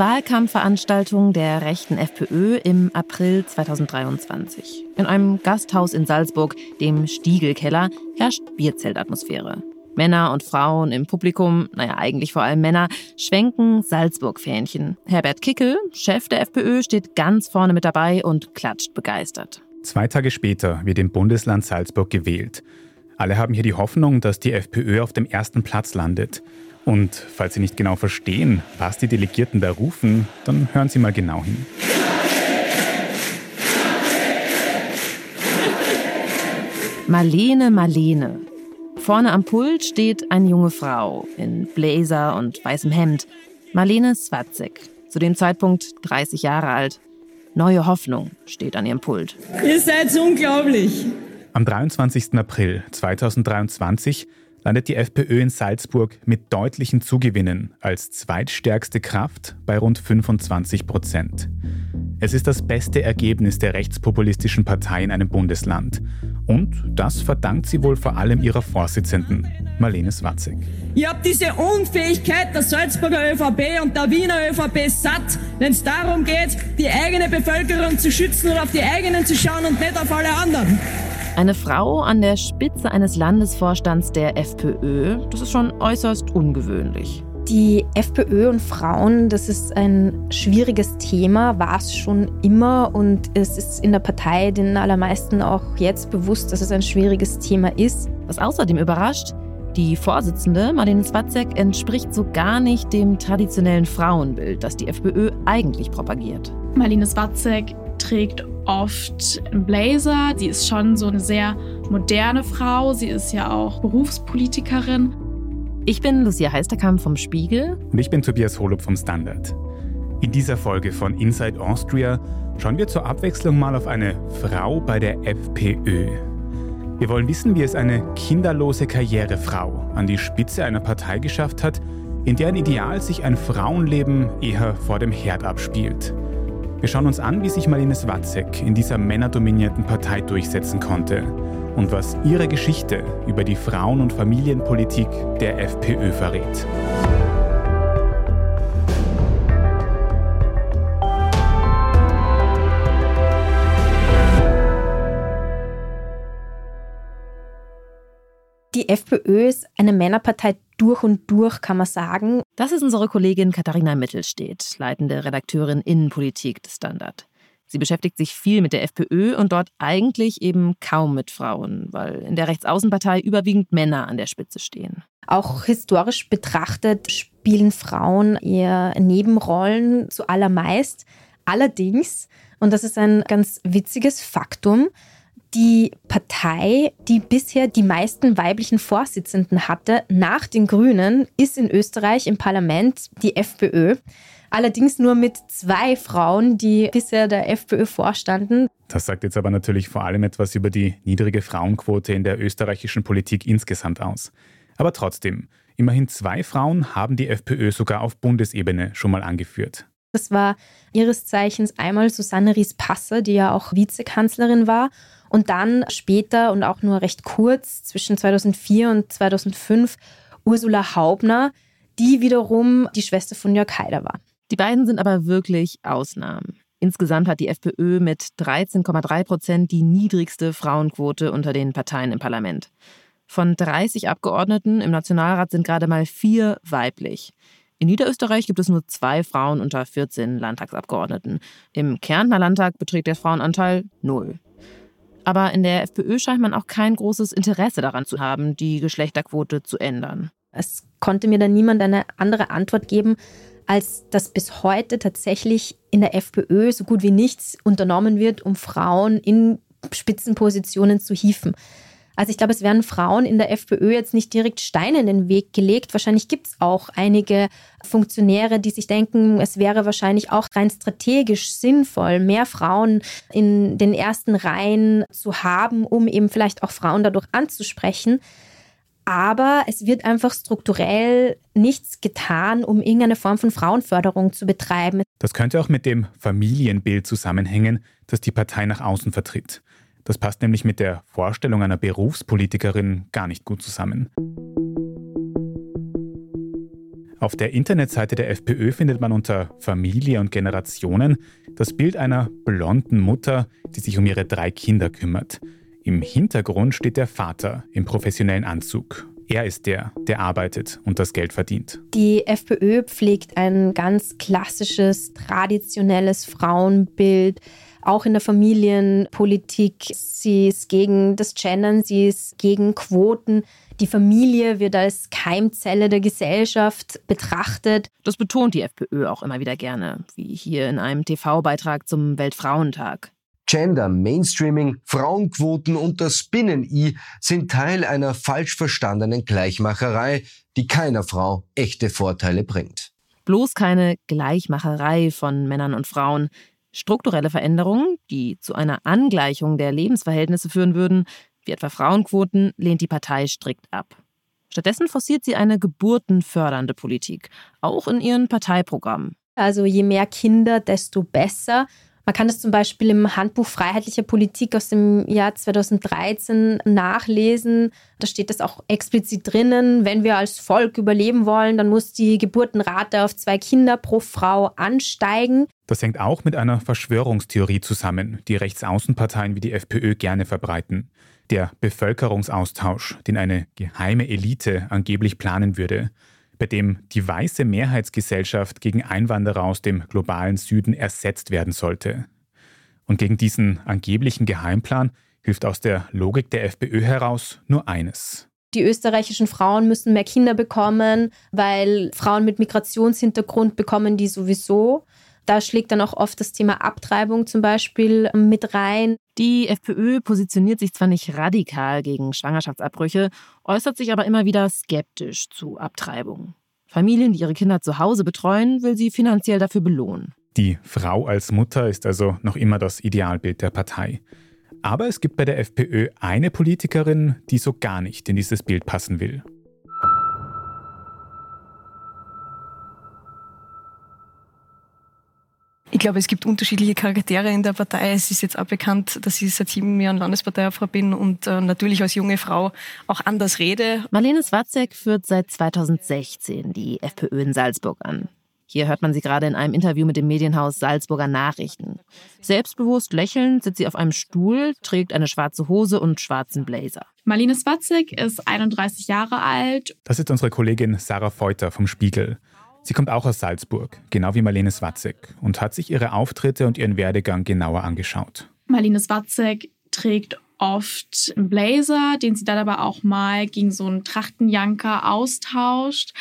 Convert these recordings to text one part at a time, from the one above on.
Wahlkampfveranstaltung der rechten FPÖ im April 2023. In einem Gasthaus in Salzburg, dem Stiegelkeller, herrscht Bierzeltatmosphäre. Männer und Frauen im Publikum, naja, eigentlich vor allem Männer, schwenken Salzburg-Fähnchen. Herbert Kickel, Chef der FPÖ, steht ganz vorne mit dabei und klatscht begeistert. Zwei Tage später wird im Bundesland Salzburg gewählt. Alle haben hier die Hoffnung, dass die FPÖ auf dem ersten Platz landet. Und falls Sie nicht genau verstehen, was die Delegierten da rufen, dann hören Sie mal genau hin. Marlene, Marlene. Vorne am Pult steht eine junge Frau in Blazer und weißem Hemd. Marlene Swatzek, zu dem Zeitpunkt 30 Jahre alt. Neue Hoffnung steht an ihrem Pult. Ihr seid unglaublich. Am 23. April 2023 landet die FPÖ in Salzburg mit deutlichen Zugewinnen als zweitstärkste Kraft bei rund 25 Prozent. Es ist das beste Ergebnis der rechtspopulistischen Partei in einem Bundesland. Und das verdankt sie wohl vor allem ihrer Vorsitzenden, Marlene Swatzek. Ihr habt diese Unfähigkeit der Salzburger ÖVP und der Wiener ÖVP satt, wenn es darum geht, die eigene Bevölkerung zu schützen und auf die eigenen zu schauen und nicht auf alle anderen. Eine Frau an der Spitze eines Landesvorstands der FPÖ, das ist schon äußerst ungewöhnlich. Die FPÖ und Frauen, das ist ein schwieriges Thema, war es schon immer und es ist in der Partei den allermeisten auch jetzt bewusst, dass es ein schwieriges Thema ist. Was außerdem überrascht, die Vorsitzende, Marlene Zwatzek, entspricht so gar nicht dem traditionellen Frauenbild, das die FPÖ eigentlich propagiert. Marlene Zwatzek trägt oft einen Blazer. Sie ist schon so eine sehr moderne Frau. Sie ist ja auch Berufspolitikerin. Ich bin Lucia Heisterkamp vom Spiegel. Und ich bin Tobias Holub vom Standard. In dieser Folge von Inside Austria schauen wir zur Abwechslung mal auf eine Frau bei der FPÖ. Wir wollen wissen, wie es eine kinderlose Karrierefrau an die Spitze einer Partei geschafft hat, in deren Ideal sich ein Frauenleben eher vor dem Herd abspielt. Wir schauen uns an, wie sich Marlene Swatzek in dieser männerdominierten Partei durchsetzen konnte und was ihre Geschichte über die Frauen- und Familienpolitik der FPÖ verrät. Die FPÖ ist eine Männerpartei durch und durch, kann man sagen. Das ist unsere Kollegin Katharina Mittelstedt, leitende Redakteurin Innenpolitik des Standard. Sie beschäftigt sich viel mit der FPÖ und dort eigentlich eben kaum mit Frauen, weil in der Rechtsaußenpartei überwiegend Männer an der Spitze stehen. Auch historisch betrachtet spielen Frauen eher Nebenrollen zu allermeist. Allerdings, und das ist ein ganz witziges Faktum, die Partei, die bisher die meisten weiblichen Vorsitzenden hatte, nach den Grünen, ist in Österreich im Parlament die FPÖ. Allerdings nur mit zwei Frauen, die bisher der FPÖ vorstanden. Das sagt jetzt aber natürlich vor allem etwas über die niedrige Frauenquote in der österreichischen Politik insgesamt aus. Aber trotzdem, immerhin zwei Frauen haben die FPÖ sogar auf Bundesebene schon mal angeführt. Das war ihres Zeichens einmal Susanne Ries-Passer, die ja auch Vizekanzlerin war, und dann später und auch nur recht kurz zwischen 2004 und 2005 Ursula Haubner, die wiederum die Schwester von Jörg Haider war. Die beiden sind aber wirklich Ausnahmen. Insgesamt hat die FPÖ mit 13,3 Prozent die niedrigste Frauenquote unter den Parteien im Parlament. Von 30 Abgeordneten im Nationalrat sind gerade mal vier weiblich. In Niederösterreich gibt es nur zwei Frauen unter 14 Landtagsabgeordneten. Im Kärntner Landtag beträgt der Frauenanteil null. Aber in der FPÖ scheint man auch kein großes Interesse daran zu haben, die Geschlechterquote zu ändern. Es konnte mir dann niemand eine andere Antwort geben, als dass bis heute tatsächlich in der FPÖ so gut wie nichts unternommen wird, um Frauen in Spitzenpositionen zu hieven. Also ich glaube, es werden Frauen in der FPÖ jetzt nicht direkt Steine in den Weg gelegt. Wahrscheinlich gibt es auch einige Funktionäre, die sich denken, es wäre wahrscheinlich auch rein strategisch sinnvoll, mehr Frauen in den ersten Reihen zu haben, um eben vielleicht auch Frauen dadurch anzusprechen. Aber es wird einfach strukturell nichts getan, um irgendeine Form von Frauenförderung zu betreiben. Das könnte auch mit dem Familienbild zusammenhängen, das die Partei nach außen vertritt. Das passt nämlich mit der Vorstellung einer Berufspolitikerin gar nicht gut zusammen. Auf der Internetseite der FPÖ findet man unter Familie und Generationen das Bild einer blonden Mutter, die sich um ihre drei Kinder kümmert. Im Hintergrund steht der Vater im professionellen Anzug. Er ist der, der arbeitet und das Geld verdient. Die FPÖ pflegt ein ganz klassisches, traditionelles Frauenbild auch in der Familienpolitik. Sie ist gegen das Gendern, sie ist gegen Quoten. Die Familie wird als Keimzelle der Gesellschaft betrachtet. Das betont die FPÖ auch immer wieder gerne, wie hier in einem TV-Beitrag zum Weltfrauentag. Gender, Mainstreaming, Frauenquoten und das Binnen-I sind Teil einer falsch verstandenen Gleichmacherei, die keiner Frau echte Vorteile bringt. Bloß keine Gleichmacherei von Männern und Frauen. Strukturelle Veränderungen, die zu einer Angleichung der Lebensverhältnisse führen würden, wie etwa Frauenquoten, lehnt die Partei strikt ab. Stattdessen forciert sie eine geburtenfördernde Politik, auch in ihren Parteiprogrammen. Also je mehr Kinder, desto besser. Man kann das zum Beispiel im Handbuch Freiheitlicher Politik aus dem Jahr 2013 nachlesen. Da steht das auch explizit drinnen. Wenn wir als Volk überleben wollen, dann muss die Geburtenrate auf zwei Kinder pro Frau ansteigen. Das hängt auch mit einer Verschwörungstheorie zusammen, die Rechtsaußenparteien wie die FPÖ gerne verbreiten. Der Bevölkerungsaustausch, den eine geheime Elite angeblich planen würde, bei dem die weiße Mehrheitsgesellschaft gegen Einwanderer aus dem globalen Süden ersetzt werden sollte. Und gegen diesen angeblichen Geheimplan hilft aus der Logik der FPÖ heraus nur eines. Die österreichischen Frauen müssen mehr Kinder bekommen, weil Frauen mit Migrationshintergrund bekommen die sowieso. Da schlägt dann auch oft das Thema Abtreibung zum Beispiel mit rein. Die FPÖ positioniert sich zwar nicht radikal gegen Schwangerschaftsabbrüche, äußert sich aber immer wieder skeptisch zu Abtreibung. Familien, die ihre Kinder zu Hause betreuen, will sie finanziell dafür belohnen. Die Frau als Mutter ist also noch immer das Idealbild der Partei. Aber es gibt bei der FPÖ eine Politikerin, die so gar nicht in dieses Bild passen will. Ich glaube, es gibt unterschiedliche Charaktere in der Partei. Es ist jetzt auch bekannt, dass ich seit sieben Jahren Landesparteiobfrau bin und äh, natürlich als junge Frau auch anders rede. Marlene Swatzek führt seit 2016 die FPÖ in Salzburg an. Hier hört man sie gerade in einem Interview mit dem Medienhaus Salzburger Nachrichten. Selbstbewusst lächelnd sitzt sie auf einem Stuhl, trägt eine schwarze Hose und schwarzen Blazer. Marlene Swatzek ist 31 Jahre alt. Das ist unsere Kollegin Sarah Feuter vom Spiegel. Sie kommt auch aus Salzburg, genau wie Marlene Swatzek, und hat sich ihre Auftritte und ihren Werdegang genauer angeschaut. Marlene Swatzek trägt oft einen Blazer, den sie dann aber auch mal gegen so einen Trachtenjanker austauscht.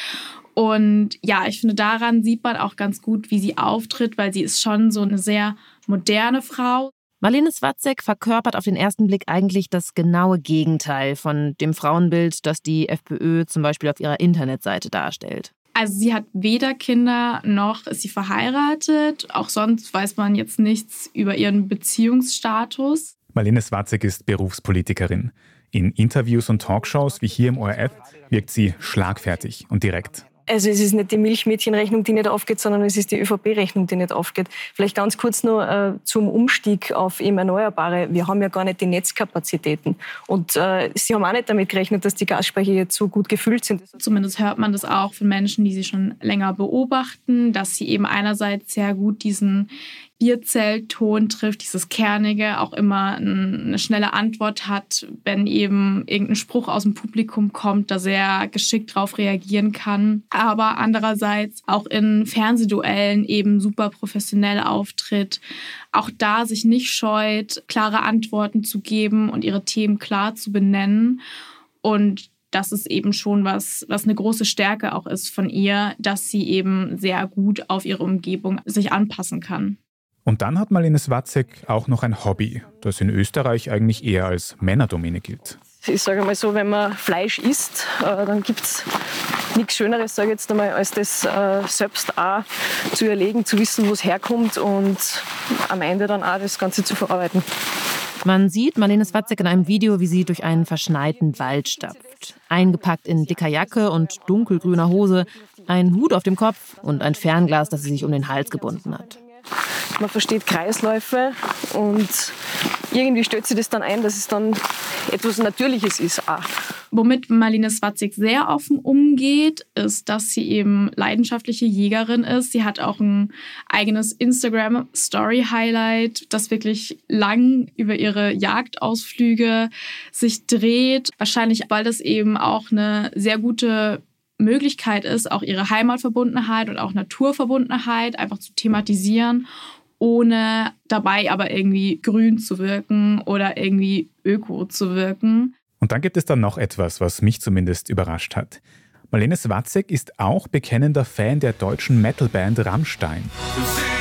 Und ja, ich finde, daran sieht man auch ganz gut, wie sie auftritt, weil sie ist schon so eine sehr moderne Frau. Marlene Swatzek verkörpert auf den ersten Blick eigentlich das genaue Gegenteil von dem Frauenbild, das die FPÖ zum Beispiel auf ihrer Internetseite darstellt. Also sie hat weder Kinder noch ist sie verheiratet. Auch sonst weiß man jetzt nichts über ihren Beziehungsstatus. Marlene Swatzek ist Berufspolitikerin. In Interviews und Talkshows wie hier im ORF wirkt sie schlagfertig und direkt. Also es ist nicht die Milchmädchenrechnung, die nicht aufgeht, sondern es ist die ÖVP-Rechnung, die nicht aufgeht. Vielleicht ganz kurz nur äh, zum Umstieg auf eben Erneuerbare. Wir haben ja gar nicht die Netzkapazitäten. Und äh, Sie haben auch nicht damit gerechnet, dass die Gasspeicher jetzt so gut gefüllt sind. Zumindest hört man das auch von Menschen, die sie schon länger beobachten, dass sie eben einerseits sehr gut diesen Bierzeltton trifft, dieses Kernige, auch immer eine schnelle Antwort hat, wenn eben irgendein Spruch aus dem Publikum kommt, da sehr geschickt drauf reagieren kann. Aber andererseits auch in Fernsehduellen eben super professionell auftritt, auch da sich nicht scheut, klare Antworten zu geben und ihre Themen klar zu benennen. Und das ist eben schon was, was eine große Stärke auch ist von ihr, dass sie eben sehr gut auf ihre Umgebung sich anpassen kann. Und dann hat Marlene Swatzek auch noch ein Hobby, das in Österreich eigentlich eher als Männerdomäne gilt. Ich sage mal so, wenn man Fleisch isst, äh, dann gibt es nichts Schöneres, sage ich jetzt einmal, als das äh, selbst auch zu erlegen, zu wissen, wo es herkommt und am Ende dann auch das Ganze zu verarbeiten. Man sieht Marlene Swatzek in einem Video, wie sie durch einen verschneiten Wald stapft. Eingepackt in dicker Jacke und dunkelgrüner Hose, ein Hut auf dem Kopf und ein Fernglas, das sie sich um den Hals gebunden hat man versteht Kreisläufe und irgendwie stellt sich das dann ein, dass es dann etwas Natürliches ist auch. Womit Marlene Swatzig sehr offen umgeht, ist, dass sie eben leidenschaftliche Jägerin ist. Sie hat auch ein eigenes Instagram-Story-Highlight, das wirklich lang über ihre Jagdausflüge sich dreht. Wahrscheinlich, weil das eben auch eine sehr gute Möglichkeit ist, auch ihre Heimatverbundenheit und auch Naturverbundenheit einfach zu thematisieren ohne dabei aber irgendwie grün zu wirken oder irgendwie öko zu wirken. Und dann gibt es dann noch etwas, was mich zumindest überrascht hat. Marlene Swatzek ist auch bekennender Fan der deutschen Metalband Rammstein. Sie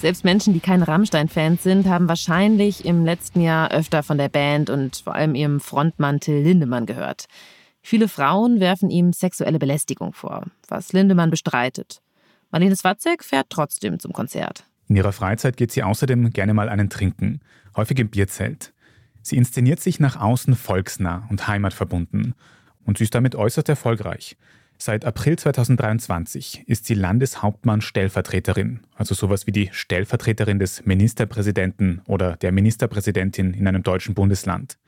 Selbst Menschen, die keine Rammstein-Fans sind, haben wahrscheinlich im letzten Jahr öfter von der Band und vor allem ihrem Frontmann Till Lindemann gehört. Viele Frauen werfen ihm sexuelle Belästigung vor, was Lindemann bestreitet. Marlene Swatzek fährt trotzdem zum Konzert. In ihrer Freizeit geht sie außerdem gerne mal einen trinken, häufig im Bierzelt. Sie inszeniert sich nach außen volksnah und heimatverbunden und sie ist damit äußerst erfolgreich. Seit April 2023 ist sie Landeshauptmann-Stellvertreterin, also sowas wie die Stellvertreterin des Ministerpräsidenten oder der Ministerpräsidentin in einem deutschen Bundesland.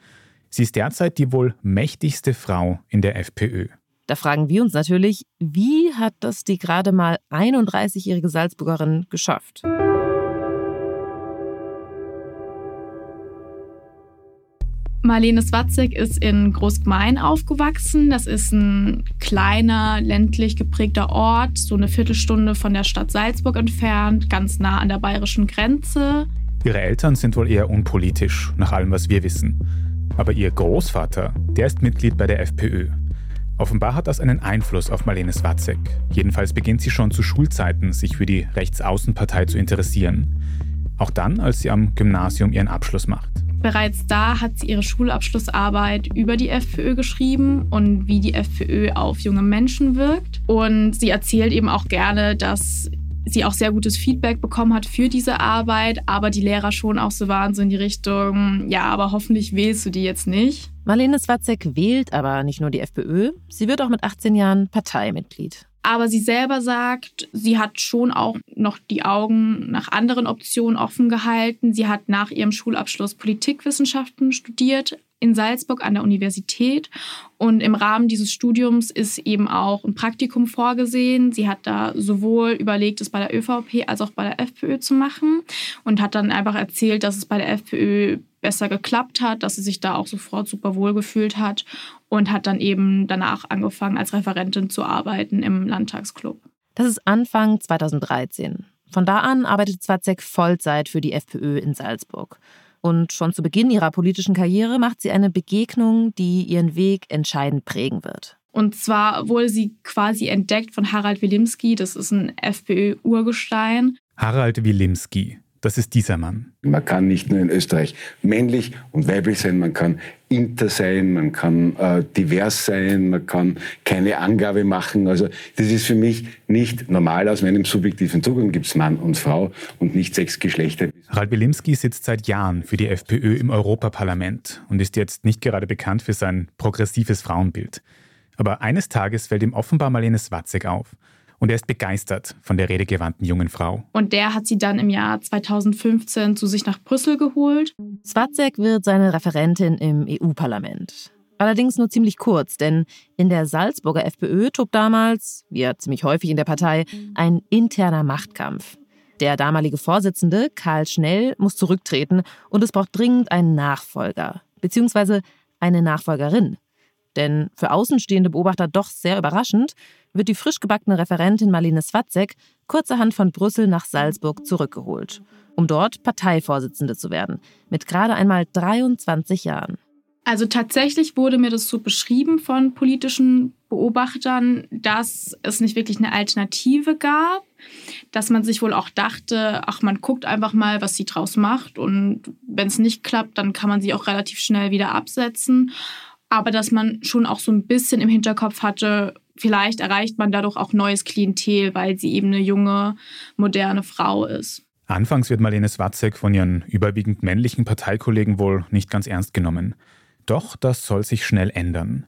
Sie ist derzeit die wohl mächtigste Frau in der FPÖ. Da fragen wir uns natürlich, wie hat das die gerade mal 31-jährige Salzburgerin geschafft? Marlene Swatzek ist in Großgmain aufgewachsen. Das ist ein kleiner, ländlich geprägter Ort, so eine Viertelstunde von der Stadt Salzburg entfernt, ganz nah an der bayerischen Grenze. Ihre Eltern sind wohl eher unpolitisch, nach allem, was wir wissen. Aber ihr Großvater, der ist Mitglied bei der FPÖ. Offenbar hat das einen Einfluss auf Marlene Swatzek. Jedenfalls beginnt sie schon zu Schulzeiten, sich für die Rechtsaußenpartei zu interessieren. Auch dann, als sie am Gymnasium ihren Abschluss macht. Bereits da hat sie ihre Schulabschlussarbeit über die FPÖ geschrieben und wie die FPÖ auf junge Menschen wirkt. Und sie erzählt eben auch gerne, dass sie auch sehr gutes Feedback bekommen hat für diese Arbeit, aber die Lehrer schon auch so waren, so in die Richtung, ja, aber hoffentlich wählst du die jetzt nicht. Marlene Swatzek wählt aber nicht nur die FPÖ, sie wird auch mit 18 Jahren Parteimitglied. Aber sie selber sagt, sie hat schon auch noch die Augen nach anderen Optionen offen gehalten. Sie hat nach ihrem Schulabschluss Politikwissenschaften studiert in Salzburg an der Universität. Und im Rahmen dieses Studiums ist eben auch ein Praktikum vorgesehen. Sie hat da sowohl überlegt, es bei der ÖVP als auch bei der FPÖ zu machen und hat dann einfach erzählt, dass es bei der FPÖ besser geklappt hat, dass sie sich da auch sofort super wohl gefühlt hat und hat dann eben danach angefangen, als Referentin zu arbeiten im Landtagsclub. Das ist Anfang 2013. Von da an arbeitet Zwazek Vollzeit für die FPÖ in Salzburg. Und schon zu Beginn ihrer politischen Karriere macht sie eine Begegnung, die ihren Weg entscheidend prägen wird. Und zwar wurde sie quasi entdeckt von Harald Wilimski, das ist ein FPÖ-Urgestein. Harald Wilimski, das ist dieser Mann. Man kann nicht nur in Österreich männlich und weiblich sein, man kann inter sein, man kann äh, divers sein, man kann keine Angabe machen. Also das ist für mich nicht normal. Aus meinem subjektiven Zugang gibt es Mann und Frau und nicht sechs Geschlechter. Harald Wilimski sitzt seit Jahren für die FPÖ im Europaparlament und ist jetzt nicht gerade bekannt für sein progressives Frauenbild. Aber eines Tages fällt ihm offenbar Marlene Swatzek auf. Und er ist begeistert von der redegewandten jungen Frau. Und der hat sie dann im Jahr 2015 zu sich nach Brüssel geholt. Swatzek wird seine Referentin im EU-Parlament. Allerdings nur ziemlich kurz, denn in der Salzburger FPÖ tobt damals, wie ja ziemlich häufig in der Partei, ein interner Machtkampf. Der damalige Vorsitzende, Karl Schnell, muss zurücktreten und es braucht dringend einen Nachfolger, beziehungsweise eine Nachfolgerin. Denn für außenstehende Beobachter doch sehr überraschend, wird die frisch gebackene Referentin Marlene Swatzek kurzerhand von Brüssel nach Salzburg zurückgeholt, um dort Parteivorsitzende zu werden, mit gerade einmal 23 Jahren. Also tatsächlich wurde mir das so beschrieben von politischen Beobachtern, dass es nicht wirklich eine Alternative gab, dass man sich wohl auch dachte, ach, man guckt einfach mal, was sie draus macht und wenn es nicht klappt, dann kann man sie auch relativ schnell wieder absetzen. Aber dass man schon auch so ein bisschen im Hinterkopf hatte, vielleicht erreicht man dadurch auch neues Klientel, weil sie eben eine junge, moderne Frau ist. Anfangs wird Marlene Swatzek von ihren überwiegend männlichen Parteikollegen wohl nicht ganz ernst genommen. Doch das soll sich schnell ändern.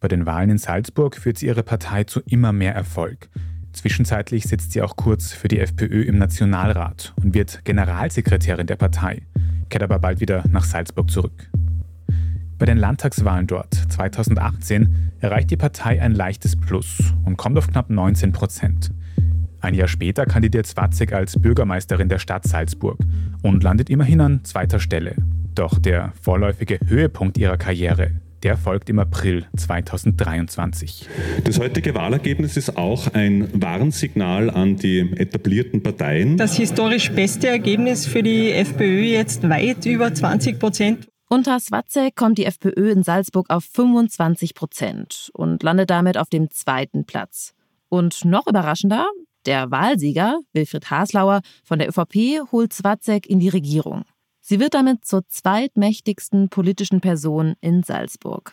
Bei den Wahlen in Salzburg führt sie ihre Partei zu immer mehr Erfolg. Zwischenzeitlich sitzt sie auch kurz für die FPÖ im Nationalrat und wird Generalsekretärin der Partei, kehrt aber bald wieder nach Salzburg zurück. Bei den Landtagswahlen dort 2018 erreicht die Partei ein leichtes Plus und kommt auf knapp 19 Prozent. Ein Jahr später kandidiert Zwatzek als Bürgermeisterin der Stadt Salzburg und landet immerhin an zweiter Stelle. Doch der vorläufige Höhepunkt ihrer Karriere, der folgt im April 2023. Das heutige Wahlergebnis ist auch ein Warnsignal an die etablierten Parteien. Das historisch beste Ergebnis für die FPÖ jetzt weit über 20 Prozent. Unter Swatzek kommt die FPÖ in Salzburg auf 25 Prozent und landet damit auf dem zweiten Platz. Und noch überraschender, der Wahlsieger, Wilfried Haslauer von der ÖVP, holt Swatzek in die Regierung. Sie wird damit zur zweitmächtigsten politischen Person in Salzburg.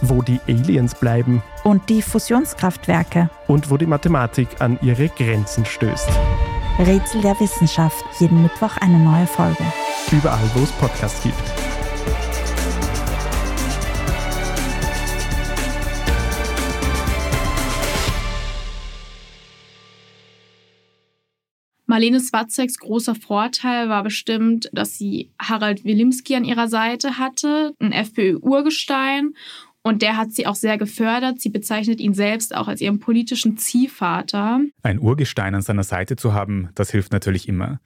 wo die Aliens bleiben und die Fusionskraftwerke und wo die Mathematik an ihre Grenzen stößt. Rätsel der Wissenschaft, jeden Mittwoch eine neue Folge. Überall, wo es Podcasts gibt. Marlene Swatzeks großer Vorteil war bestimmt, dass sie Harald Wilimski an ihrer Seite hatte, ein FPÖ-Urgestein und der hat sie auch sehr gefördert. Sie bezeichnet ihn selbst auch als ihren politischen Ziehvater. Ein Urgestein an seiner Seite zu haben, das hilft natürlich immer.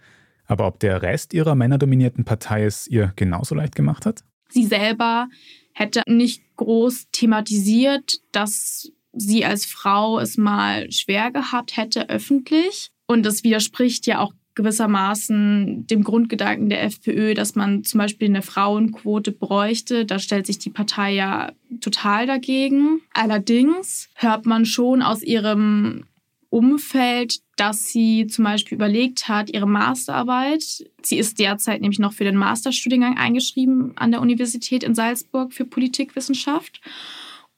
Aber ob der Rest ihrer männerdominierten Partei es ihr genauso leicht gemacht hat? Sie selber hätte nicht groß thematisiert, dass sie als Frau es mal schwer gehabt hätte öffentlich. Und das widerspricht ja auch gewissermaßen dem Grundgedanken der FPÖ, dass man zum Beispiel eine Frauenquote bräuchte. Da stellt sich die Partei ja total dagegen. Allerdings hört man schon aus ihrem Umfeld, dass sie zum Beispiel überlegt hat, ihre Masterarbeit, sie ist derzeit nämlich noch für den Masterstudiengang eingeschrieben an der Universität in Salzburg für Politikwissenschaft.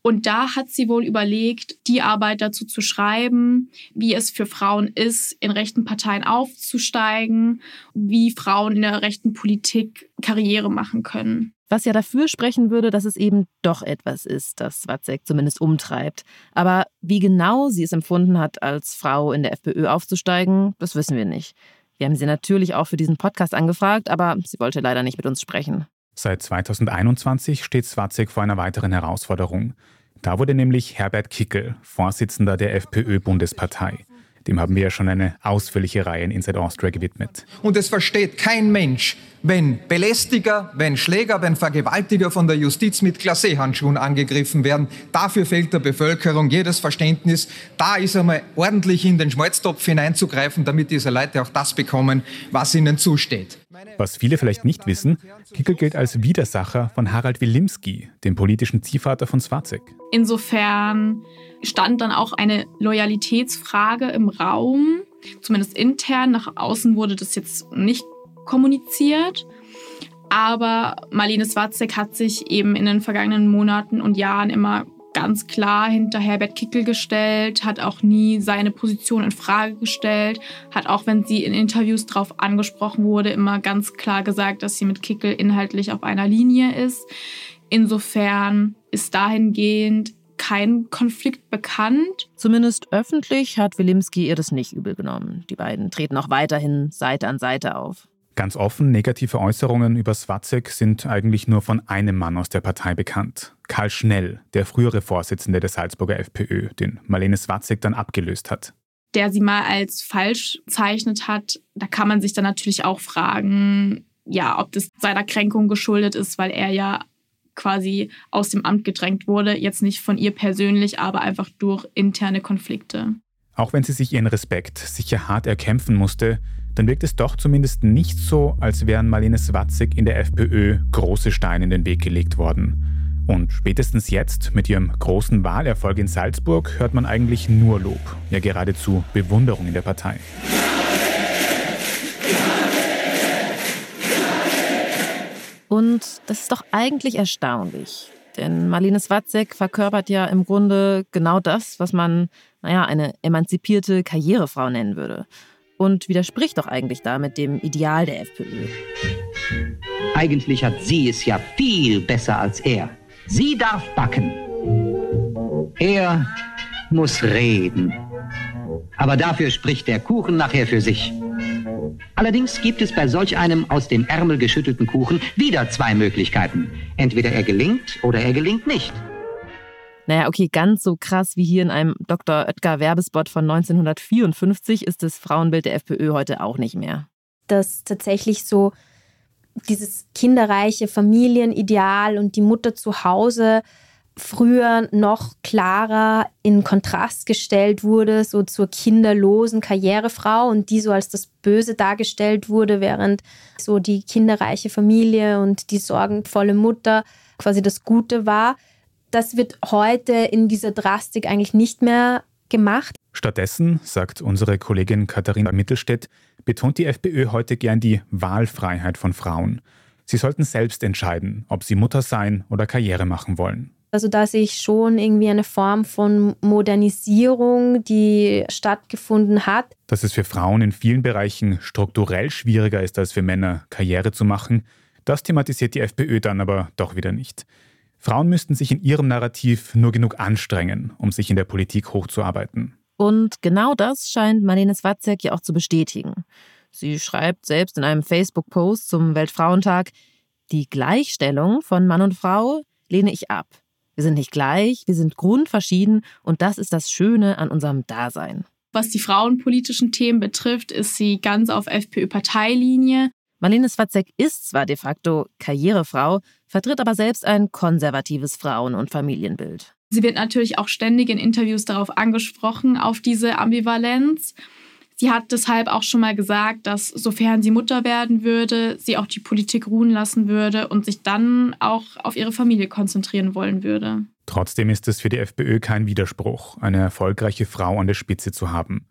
Und da hat sie wohl überlegt, die Arbeit dazu zu schreiben, wie es für Frauen ist, in rechten Parteien aufzusteigen, wie Frauen in der rechten Politik Karriere machen können. Was ja dafür sprechen würde, dass es eben doch etwas ist, das Watzek zumindest umtreibt. Aber wie genau sie es empfunden hat, als Frau in der FPÖ aufzusteigen, das wissen wir nicht. Wir haben sie natürlich auch für diesen Podcast angefragt, aber sie wollte leider nicht mit uns sprechen. Seit 2021 steht Swatzek vor einer weiteren Herausforderung. Da wurde nämlich Herbert Kickel Vorsitzender der FPÖ-Bundespartei. Dem haben wir ja schon eine ausführliche Reihe in Inside Austria gewidmet. Und es versteht kein Mensch, wenn Belästiger, wenn Schläger, wenn Vergewaltiger von der Justiz mit Glacéhandschuhen angegriffen werden. Dafür fehlt der Bevölkerung jedes Verständnis. Da ist einmal ordentlich in den Schmalztopf hineinzugreifen, damit diese Leute auch das bekommen, was ihnen zusteht. Was viele vielleicht nicht wissen, Kickel gilt als Widersacher von Harald Wilimski, dem politischen Ziehvater von Swarzek. Insofern stand dann auch eine Loyalitätsfrage im Raum, zumindest intern. Nach außen wurde das jetzt nicht kommuniziert. Aber Marlene Swatzek hat sich eben in den vergangenen Monaten und Jahren immer ganz klar hinter Herbert Kickel gestellt, hat auch nie seine Position in Frage gestellt, hat auch wenn sie in Interviews darauf angesprochen wurde, immer ganz klar gesagt, dass sie mit Kickel inhaltlich auf einer Linie ist. Insofern ist dahingehend kein Konflikt bekannt. Zumindest öffentlich hat Wilimski ihr das nicht übel genommen. Die beiden treten auch weiterhin Seite an Seite auf. Ganz offen, negative Äußerungen über Swatzek sind eigentlich nur von einem Mann aus der Partei bekannt. Karl Schnell, der frühere Vorsitzende der Salzburger FPÖ, den Marlene Swatzek dann abgelöst hat. Der sie mal als falsch bezeichnet hat, da kann man sich dann natürlich auch fragen, ja, ob das seiner Kränkung geschuldet ist, weil er ja quasi aus dem Amt gedrängt wurde. Jetzt nicht von ihr persönlich, aber einfach durch interne Konflikte. Auch wenn sie sich ihren Respekt sicher hart erkämpfen musste, dann wirkt es doch zumindest nicht so, als wären Marlene Swatzig in der FPÖ große Steine in den Weg gelegt worden. Und spätestens jetzt, mit ihrem großen Wahlerfolg in Salzburg, hört man eigentlich nur Lob, ja geradezu Bewunderung in der Partei. Und das ist doch eigentlich erstaunlich. Denn Marlene Swatzek verkörpert ja im Grunde genau das, was man, naja, eine emanzipierte Karrierefrau nennen würde. Und widerspricht doch eigentlich damit dem Ideal der FPÖ. Eigentlich hat sie es ja viel besser als er. Sie darf backen. Er muss reden. Aber dafür spricht der Kuchen nachher für sich. Allerdings gibt es bei solch einem aus dem Ärmel geschüttelten Kuchen wieder zwei Möglichkeiten. Entweder er gelingt oder er gelingt nicht. Naja, okay, ganz so krass wie hier in einem Dr. Oetker Werbespot von 1954 ist das Frauenbild der FPÖ heute auch nicht mehr. Dass tatsächlich so dieses kinderreiche Familienideal und die Mutter zu Hause früher noch klarer in Kontrast gestellt wurde, so zur kinderlosen Karrierefrau und die so als das Böse dargestellt wurde, während so die kinderreiche Familie und die sorgenvolle Mutter quasi das Gute war. Das wird heute in dieser Drastik eigentlich nicht mehr gemacht. Stattdessen, sagt unsere Kollegin Katharina Mittelstädt, betont die FPÖ heute gern die Wahlfreiheit von Frauen. Sie sollten selbst entscheiden, ob sie Mutter sein oder Karriere machen wollen. Also da sehe ich schon irgendwie eine Form von Modernisierung, die stattgefunden hat. Dass es für Frauen in vielen Bereichen strukturell schwieriger ist als für Männer, Karriere zu machen, das thematisiert die FPÖ dann aber doch wieder nicht. Frauen müssten sich in ihrem Narrativ nur genug anstrengen, um sich in der Politik hochzuarbeiten. Und genau das scheint Marlene Swatzek ja auch zu bestätigen. Sie schreibt selbst in einem Facebook-Post zum Weltfrauentag, die Gleichstellung von Mann und Frau lehne ich ab. Wir sind nicht gleich, wir sind grundverschieden und das ist das Schöne an unserem Dasein. Was die frauenpolitischen Themen betrifft, ist sie ganz auf FPÖ-Parteilinie. Marlene Swatzek ist zwar de facto Karrierefrau, vertritt aber selbst ein konservatives Frauen- und Familienbild. Sie wird natürlich auch ständig in Interviews darauf angesprochen, auf diese Ambivalenz. Sie hat deshalb auch schon mal gesagt, dass sofern sie Mutter werden würde, sie auch die Politik ruhen lassen würde und sich dann auch auf ihre Familie konzentrieren wollen würde. Trotzdem ist es für die FPÖ kein Widerspruch, eine erfolgreiche Frau an der Spitze zu haben.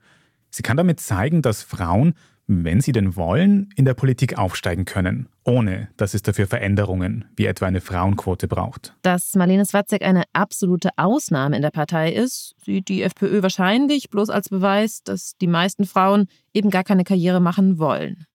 Sie kann damit zeigen, dass Frauen wenn sie denn wollen, in der Politik aufsteigen können, ohne dass es dafür Veränderungen wie etwa eine Frauenquote braucht. Dass Marlene Swatzek eine absolute Ausnahme in der Partei ist, sieht die FPÖ wahrscheinlich bloß als Beweis, dass die meisten Frauen eben gar keine Karriere machen wollen.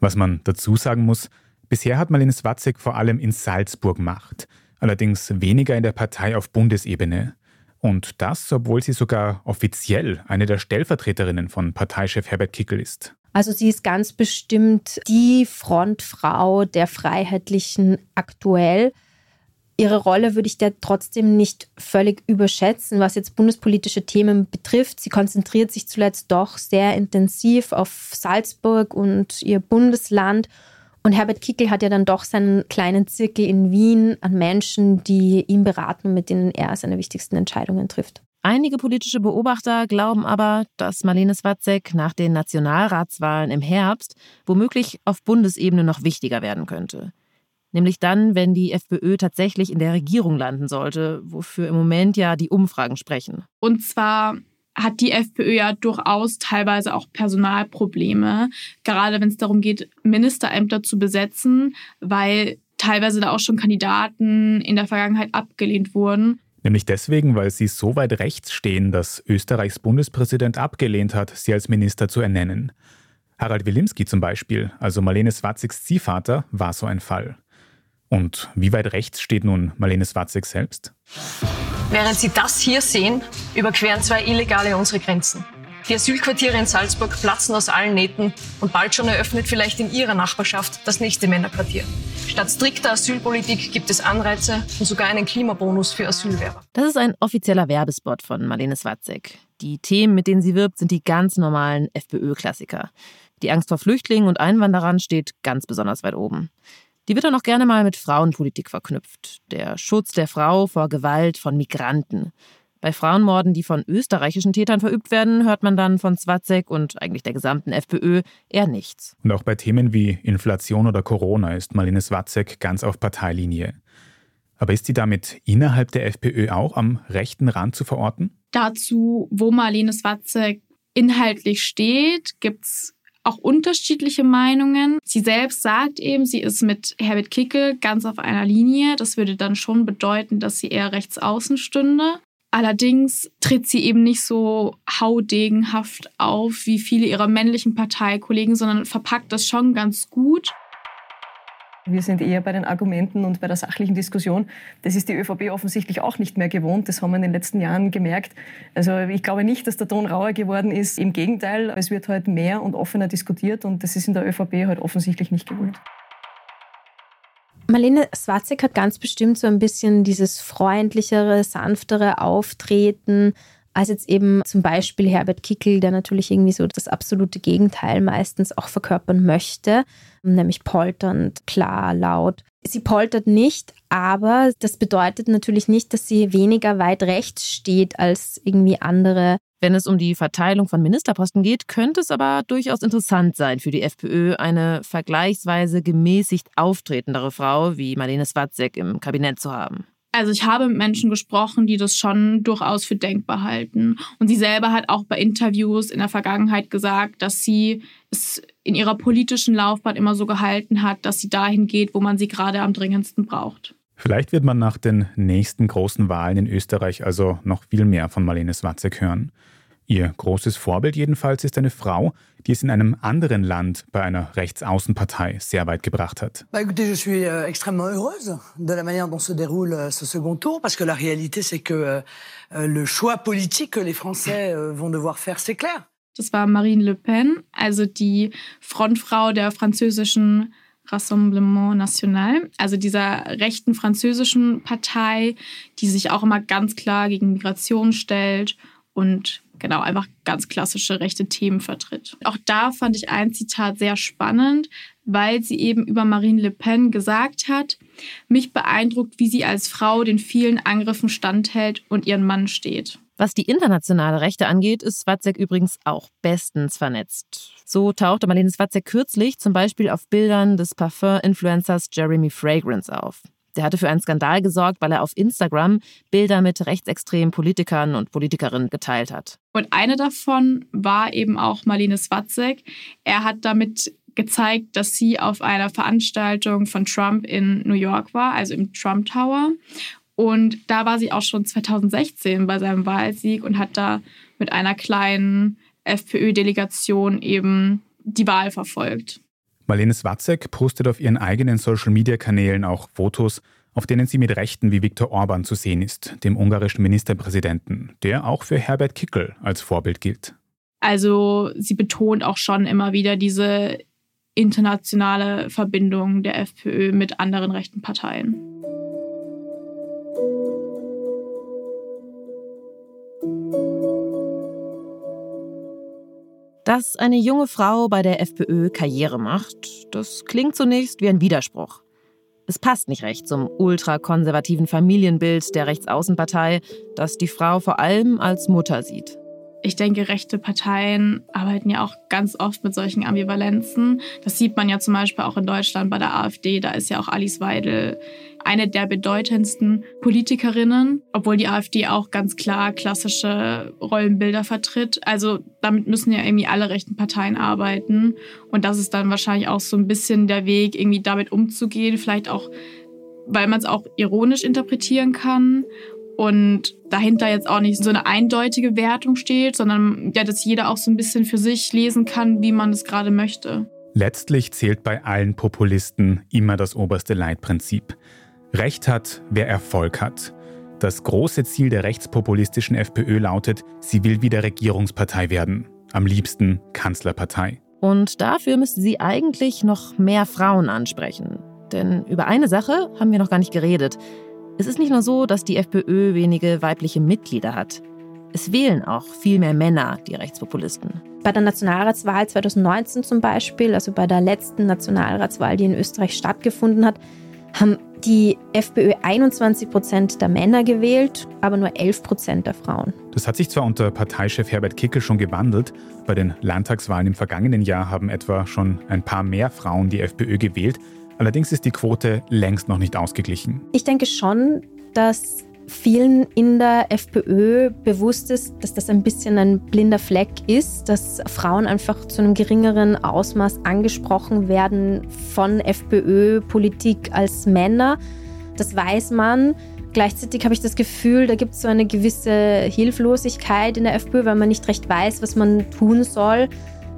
Was man dazu sagen muss, bisher hat Marlene Swatzek vor allem in Salzburg Macht, allerdings weniger in der Partei auf Bundesebene. Und das, obwohl sie sogar offiziell eine der Stellvertreterinnen von Parteichef Herbert Kickel ist. Also sie ist ganz bestimmt die Frontfrau der Freiheitlichen aktuell. Ihre Rolle würde ich da trotzdem nicht völlig überschätzen, was jetzt bundespolitische Themen betrifft. Sie konzentriert sich zuletzt doch sehr intensiv auf Salzburg und ihr Bundesland und Herbert Kickel hat ja dann doch seinen kleinen Zirkel in Wien an Menschen, die ihn beraten und mit denen er seine wichtigsten Entscheidungen trifft. Einige politische Beobachter glauben aber, dass Marlene Swatzek nach den Nationalratswahlen im Herbst womöglich auf Bundesebene noch wichtiger werden könnte. Nämlich dann, wenn die FPÖ tatsächlich in der Regierung landen sollte, wofür im Moment ja die Umfragen sprechen. Und zwar hat die FPÖ ja durchaus teilweise auch Personalprobleme, gerade wenn es darum geht, Ministerämter zu besetzen, weil teilweise da auch schon Kandidaten in der Vergangenheit abgelehnt wurden. Nämlich deswegen, weil sie so weit rechts stehen, dass Österreichs Bundespräsident abgelehnt hat, sie als Minister zu ernennen. Harald Wilimski zum Beispiel, also Marlene Swatzigs Ziehvater, war so ein Fall. Und wie weit rechts steht nun Marlene Swatzig selbst? Während Sie das hier sehen, überqueren zwei Illegale unsere Grenzen. Die Asylquartiere in Salzburg platzen aus allen Nähten und bald schon eröffnet vielleicht in Ihrer Nachbarschaft das nächste Männerquartier. Statt strikter Asylpolitik gibt es Anreize und sogar einen Klimabonus für Asylwerber. Das ist ein offizieller Werbespot von Marlene Swatzek. Die Themen, mit denen sie wirbt, sind die ganz normalen FPÖ-Klassiker. Die Angst vor Flüchtlingen und Einwanderern steht ganz besonders weit oben. Die wird dann auch gerne mal mit Frauenpolitik verknüpft. Der Schutz der Frau vor Gewalt von Migranten. Bei Frauenmorden, die von österreichischen Tätern verübt werden, hört man dann von Zwatzek und eigentlich der gesamten FPÖ eher nichts. Und auch bei Themen wie Inflation oder Corona ist Marlene Zwatzek ganz auf Parteilinie. Aber ist sie damit innerhalb der FPÖ auch am rechten Rand zu verorten? Dazu, wo Marlene Zwatzek inhaltlich steht, gibt es auch unterschiedliche Meinungen. Sie selbst sagt eben, sie ist mit Herbert Kickel ganz auf einer Linie. Das würde dann schon bedeuten, dass sie eher rechts außen stünde. Allerdings tritt sie eben nicht so haudegenhaft auf wie viele ihrer männlichen Parteikollegen, sondern verpackt das schon ganz gut. Wir sind eher bei den Argumenten und bei der sachlichen Diskussion. Das ist die ÖVP offensichtlich auch nicht mehr gewohnt. Das haben wir in den letzten Jahren gemerkt. Also ich glaube nicht, dass der Ton rauer geworden ist. Im Gegenteil, es wird heute halt mehr und offener diskutiert und das ist in der ÖVP heute halt offensichtlich nicht gewollt. Marlene Swatzek hat ganz bestimmt so ein bisschen dieses freundlichere, sanftere Auftreten als jetzt eben zum Beispiel Herbert Kickel, der natürlich irgendwie so das absolute Gegenteil meistens auch verkörpern möchte, nämlich polternd, klar, laut. Sie poltert nicht, aber das bedeutet natürlich nicht, dass sie weniger weit rechts steht als irgendwie andere. Wenn es um die Verteilung von Ministerposten geht, könnte es aber durchaus interessant sein für die FPÖ, eine vergleichsweise gemäßigt auftretendere Frau wie Marlene Swatzek im Kabinett zu haben. Also ich habe mit Menschen gesprochen, die das schon durchaus für denkbar halten. Und sie selber hat auch bei Interviews in der Vergangenheit gesagt, dass sie es in ihrer politischen Laufbahn immer so gehalten hat, dass sie dahin geht, wo man sie gerade am dringendsten braucht. Vielleicht wird man nach den nächsten großen Wahlen in Österreich also noch viel mehr von Marlene Swatzek hören. Ihr großes Vorbild jedenfalls ist eine Frau, die es in einem anderen Land bei einer Rechtsaußenpartei sehr weit gebracht hat. Bah écoutez, je suis euh, extrêmement heureuse de la manière dont se déroule euh, ce second tour, parce que la réalité c'est que euh, le choix politique que les Français vont devoir faire, c'est clair. Das war Marine Le Pen, also die Frontfrau der französischen Rassemblement National, also dieser rechten französischen Partei, die sich auch immer ganz klar gegen Migration stellt und genau einfach ganz klassische rechte Themen vertritt. Auch da fand ich ein Zitat sehr spannend, weil sie eben über Marine Le Pen gesagt hat, mich beeindruckt, wie sie als Frau den vielen Angriffen standhält und ihren Mann steht. Was die internationale Rechte angeht, ist Swatzek übrigens auch bestens vernetzt. So tauchte Marlene Swatzek kürzlich zum Beispiel auf Bildern des Parfum-Influencers Jeremy Fragrance auf. Der hatte für einen Skandal gesorgt, weil er auf Instagram Bilder mit rechtsextremen Politikern und Politikerinnen geteilt hat. Und eine davon war eben auch Marlene Swatzek. Er hat damit gezeigt, dass sie auf einer Veranstaltung von Trump in New York war, also im Trump Tower. Und da war sie auch schon 2016 bei seinem Wahlsieg und hat da mit einer kleinen FPÖ-Delegation eben die Wahl verfolgt. Marlene Swatzek postet auf ihren eigenen Social-Media-Kanälen auch Fotos, auf denen sie mit Rechten wie Viktor Orban zu sehen ist, dem ungarischen Ministerpräsidenten, der auch für Herbert Kickel als Vorbild gilt. Also sie betont auch schon immer wieder diese internationale Verbindung der FPÖ mit anderen rechten Parteien. Dass eine junge Frau bei der FPÖ Karriere macht, das klingt zunächst wie ein Widerspruch. Es passt nicht recht zum ultrakonservativen Familienbild der Rechtsaußenpartei, das die Frau vor allem als Mutter sieht. Ich denke, rechte Parteien arbeiten ja auch ganz oft mit solchen Ambivalenzen. Das sieht man ja zum Beispiel auch in Deutschland bei der AfD. Da ist ja auch Alice Weidel eine der bedeutendsten Politikerinnen, obwohl die AfD auch ganz klar klassische Rollenbilder vertritt. Also damit müssen ja irgendwie alle rechten Parteien arbeiten. Und das ist dann wahrscheinlich auch so ein bisschen der Weg, irgendwie damit umzugehen. Vielleicht auch, weil man es auch ironisch interpretieren kann und dahinter jetzt auch nicht so eine eindeutige Wertung steht, sondern ja, dass jeder auch so ein bisschen für sich lesen kann, wie man es gerade möchte. Letztlich zählt bei allen Populisten immer das oberste Leitprinzip. Recht hat, wer Erfolg hat. Das große Ziel der rechtspopulistischen FPÖ lautet, sie will wieder Regierungspartei werden. Am liebsten Kanzlerpartei. Und dafür müsste sie eigentlich noch mehr Frauen ansprechen. Denn über eine Sache haben wir noch gar nicht geredet. Es ist nicht nur so, dass die FPÖ wenige weibliche Mitglieder hat. Es wählen auch viel mehr Männer die Rechtspopulisten. Bei der Nationalratswahl 2019 zum Beispiel, also bei der letzten Nationalratswahl, die in Österreich stattgefunden hat, haben die FPÖ 21 Prozent der Männer gewählt, aber nur 11 Prozent der Frauen. Das hat sich zwar unter Parteichef Herbert Kickel schon gewandelt. Bei den Landtagswahlen im vergangenen Jahr haben etwa schon ein paar mehr Frauen die FPÖ gewählt. Allerdings ist die Quote längst noch nicht ausgeglichen. Ich denke schon, dass vielen in der FPÖ bewusst ist, dass das ein bisschen ein blinder Fleck ist, dass Frauen einfach zu einem geringeren Ausmaß angesprochen werden von FPÖ-Politik als Männer. Das weiß man. Gleichzeitig habe ich das Gefühl, da gibt es so eine gewisse Hilflosigkeit in der FPÖ, weil man nicht recht weiß, was man tun soll.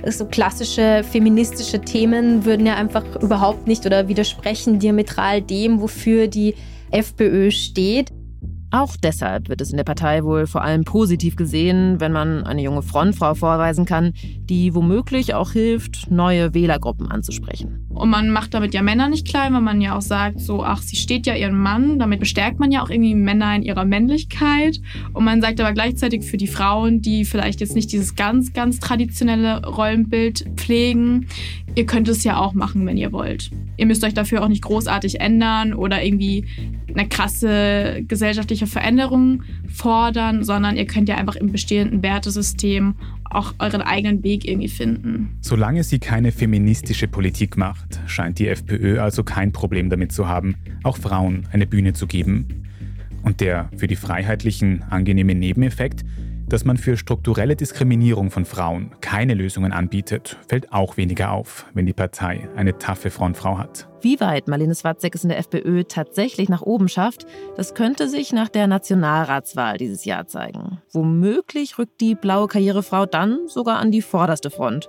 So klassische feministische Themen würden ja einfach überhaupt nicht oder widersprechen diametral dem, wofür die FPÖ steht. Auch deshalb wird es in der Partei wohl vor allem positiv gesehen, wenn man eine junge Frontfrau vorweisen kann, die womöglich auch hilft, neue Wählergruppen anzusprechen. Und man macht damit ja Männer nicht klein, weil man ja auch sagt, so, ach, sie steht ja ihren Mann. Damit bestärkt man ja auch irgendwie Männer in ihrer Männlichkeit. Und man sagt aber gleichzeitig für die Frauen, die vielleicht jetzt nicht dieses ganz, ganz traditionelle Rollenbild pflegen, ihr könnt es ja auch machen, wenn ihr wollt. Ihr müsst euch dafür auch nicht großartig ändern oder irgendwie eine krasse gesellschaftliche Veränderung fordern, sondern ihr könnt ja einfach im bestehenden Wertesystem auch euren eigenen Weg irgendwie finden. Solange sie keine feministische Politik macht, scheint die FPÖ also kein Problem damit zu haben, auch Frauen eine Bühne zu geben. Und der für die Freiheitlichen angenehme Nebeneffekt, dass man für strukturelle Diskriminierung von Frauen keine Lösungen anbietet, fällt auch weniger auf, wenn die Partei eine taffe Frontfrau hat. Wie weit Marlene Swatzek es in der FPÖ tatsächlich nach oben schafft, das könnte sich nach der Nationalratswahl dieses Jahr zeigen. Womöglich rückt die blaue Karrierefrau dann sogar an die vorderste Front.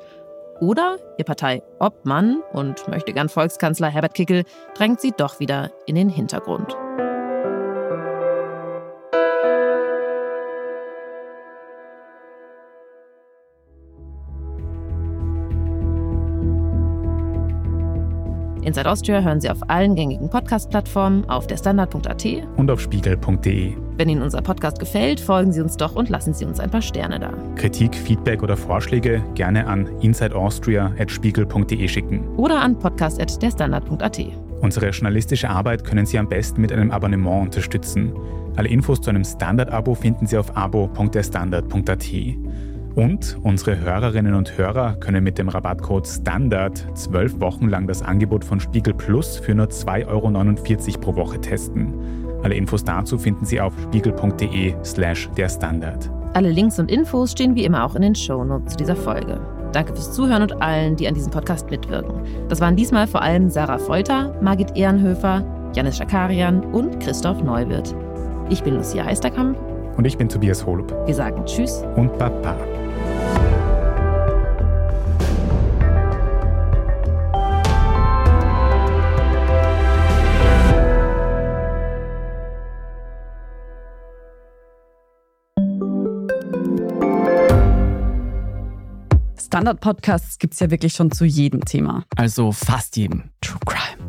Oder ihr Partei Obmann und möchte gern Volkskanzler Herbert Kickel drängt sie doch wieder in den Hintergrund. Inside Austria hören Sie auf allen gängigen Podcast-Plattformen, auf der Standard.at und auf spiegel.de. Wenn Ihnen unser Podcast gefällt, folgen Sie uns doch und lassen Sie uns ein paar Sterne da. Kritik, Feedback oder Vorschläge gerne an insideaustria.spiegel.de schicken. Oder an podcast.derstandard.at. Unsere journalistische Arbeit können Sie am besten mit einem Abonnement unterstützen. Alle Infos zu einem Standard-Abo finden Sie auf abo.derstandard.at. Und unsere Hörerinnen und Hörer können mit dem Rabattcode STANDARD zwölf Wochen lang das Angebot von Spiegel Plus für nur 2,49 Euro pro Woche testen. Alle Infos dazu finden Sie auf spiegel.de slash der Standard. Alle Links und Infos stehen wie immer auch in den Shownotes zu dieser Folge. Danke fürs Zuhören und allen, die an diesem Podcast mitwirken. Das waren diesmal vor allem Sarah Feuter, Margit Ehrenhöfer, Janis Schakarian und Christoph Neuwirth. Ich bin Lucia Heisterkamp. Und ich bin Tobias Holub. Wir sagen Tschüss und Baba. Standard-Podcasts gibt es ja wirklich schon zu jedem Thema. Also fast jedem. True Crime.